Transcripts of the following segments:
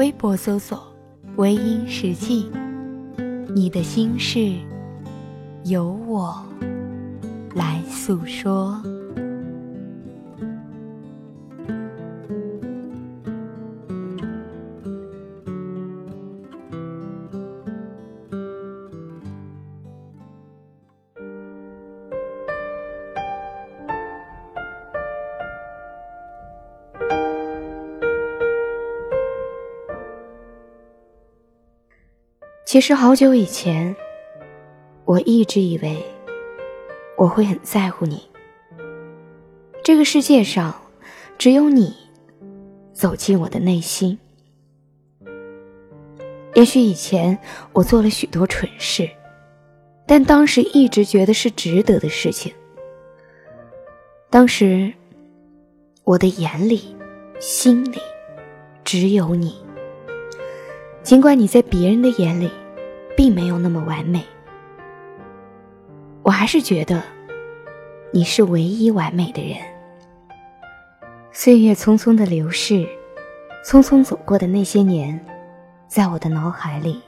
微博搜索“微音时记”。你的心事，由我来诉说。其实好久以前，我一直以为我会很在乎你。这个世界上，只有你走进我的内心。也许以前我做了许多蠢事，但当时一直觉得是值得的事情。当时，我的眼里、心里只有你。尽管你在别人的眼里，并没有那么完美，我还是觉得你是唯一完美的人。岁月匆匆的流逝，匆匆走过的那些年，在我的脑海里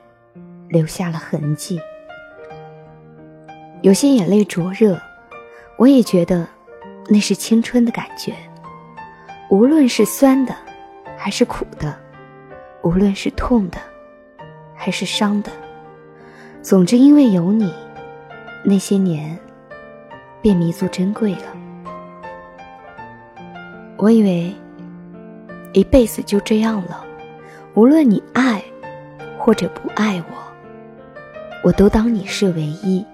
留下了痕迹。有些眼泪灼热，我也觉得那是青春的感觉。无论是酸的，还是苦的。无论是痛的，还是伤的，总之因为有你，那些年便弥足珍贵了。我以为一辈子就这样了，无论你爱或者不爱我，我都当你是唯一。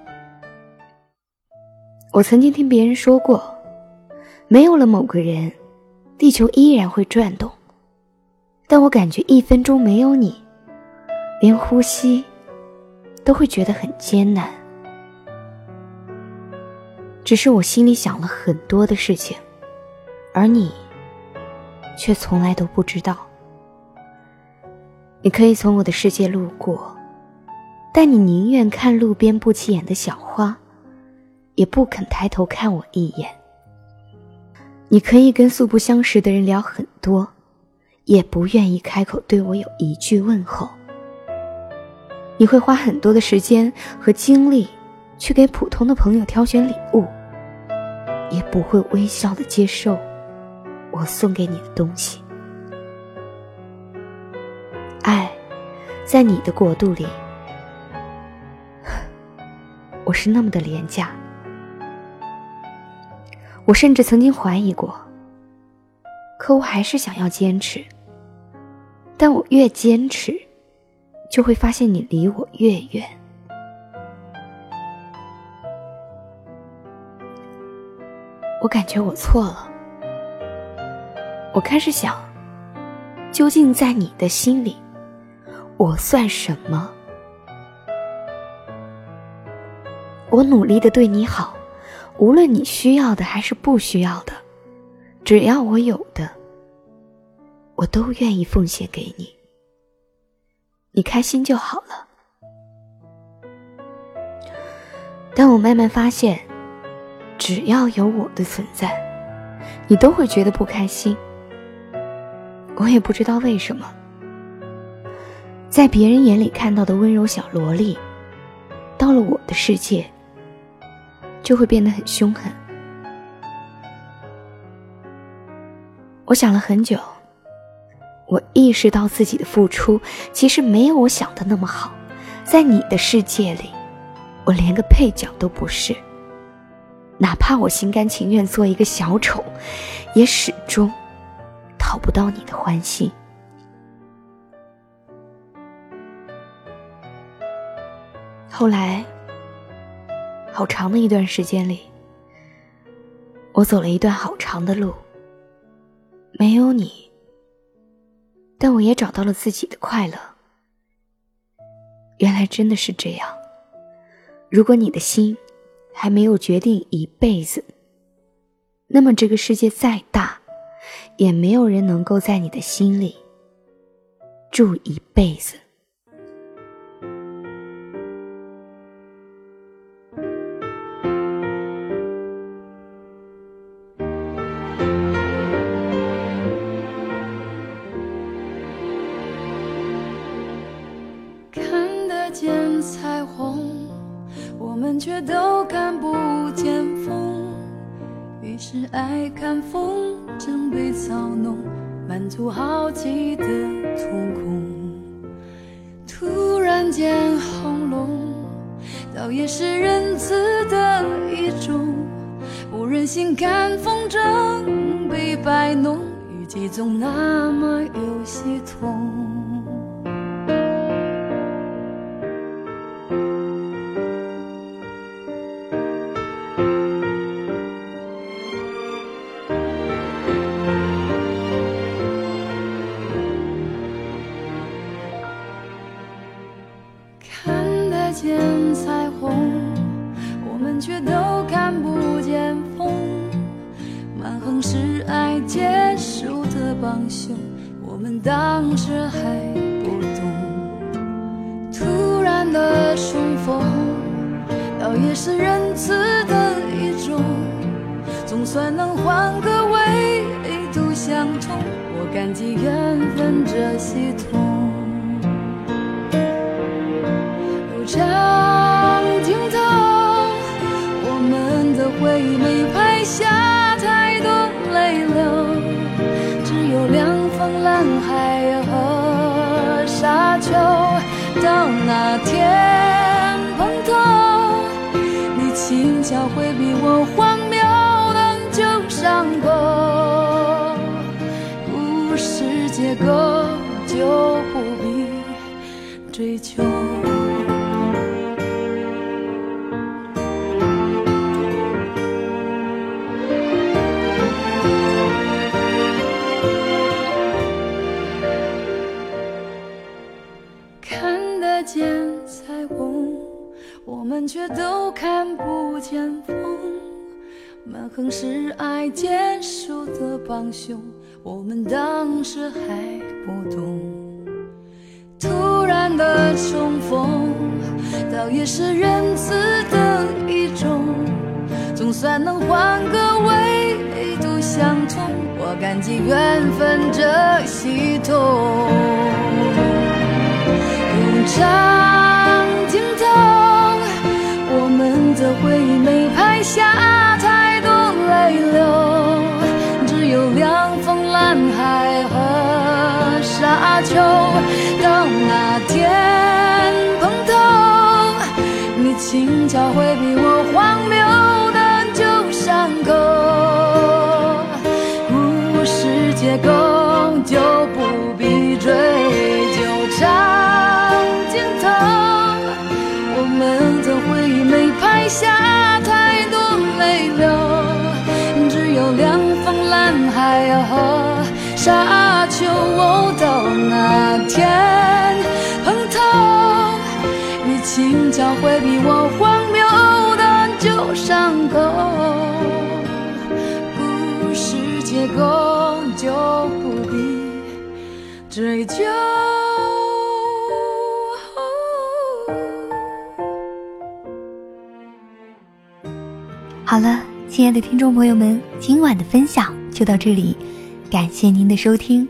我曾经听别人说过，没有了某个人，地球依然会转动。但我感觉一分钟没有你，连呼吸都会觉得很艰难。只是我心里想了很多的事情，而你却从来都不知道。你可以从我的世界路过，但你宁愿看路边不起眼的小花，也不肯抬头看我一眼。你可以跟素不相识的人聊很多。也不愿意开口对我有一句问候。你会花很多的时间和精力去给普通的朋友挑选礼物，也不会微笑的接受我送给你的东西。爱，在你的国度里，我是那么的廉价。我甚至曾经怀疑过，可我还是想要坚持。但我越坚持，就会发现你离我越远。我感觉我错了。我开始想，究竟在你的心里，我算什么？我努力的对你好，无论你需要的还是不需要的，只要我有的。我都愿意奉献给你，你开心就好了。但我慢慢发现，只要有我的存在，你都会觉得不开心。我也不知道为什么，在别人眼里看到的温柔小萝莉，到了我的世界，就会变得很凶狠。我想了很久。我意识到自己的付出其实没有我想的那么好，在你的世界里，我连个配角都不是。哪怕我心甘情愿做一个小丑，也始终讨不到你的欢心。后来，好长的一段时间里，我走了一段好长的路，没有你。但我也找到了自己的快乐。原来真的是这样。如果你的心还没有决定一辈子，那么这个世界再大，也没有人能够在你的心里住一辈子。却都看不见风，于是爱看风筝被操弄，满足好奇的瞳孔。突然间轰隆，倒也是仁慈的一种。不忍心看风筝被摆弄，雨季总那么有些痛。见彩虹，我们却都看不见风。满横是爱结束的帮凶，我们当时还不懂。突然的重逢，倒也是仁慈的一种，总算能换个纬度相通。我感激缘分这系统。回忆没拍下太多泪流，只有凉风。蓝海和沙丘，到那天碰头，你轻巧回避我荒谬的旧伤口，故事结构就不必追求。却都看不见风，满横是爱坚守的帮凶，我们当时还不懂。突然的重逢，倒也是仁慈的一种，总算能换个维度相通。我感激缘分这系统，用巧回避我荒谬的旧伤口，故事结构就不必追究长镜头，我们的回忆没拍。下太多泪流，只有凉风蓝海和沙丘。到那天，你轻巧回避我荒谬的旧伤口，故事结构就不必追究。好了，亲爱的听众朋友们，今晚的分享就到这里，感谢您的收听。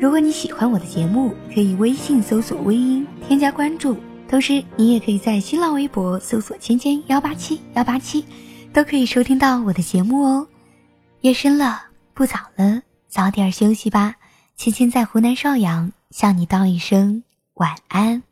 如果你喜欢我的节目，可以微信搜索“微音”添加关注，同时你也可以在新浪微博搜索“芊芊幺八七幺八七”，都可以收听到我的节目哦。夜深了，不早了，早点休息吧。芊芊在湖南邵阳向你道一声晚安。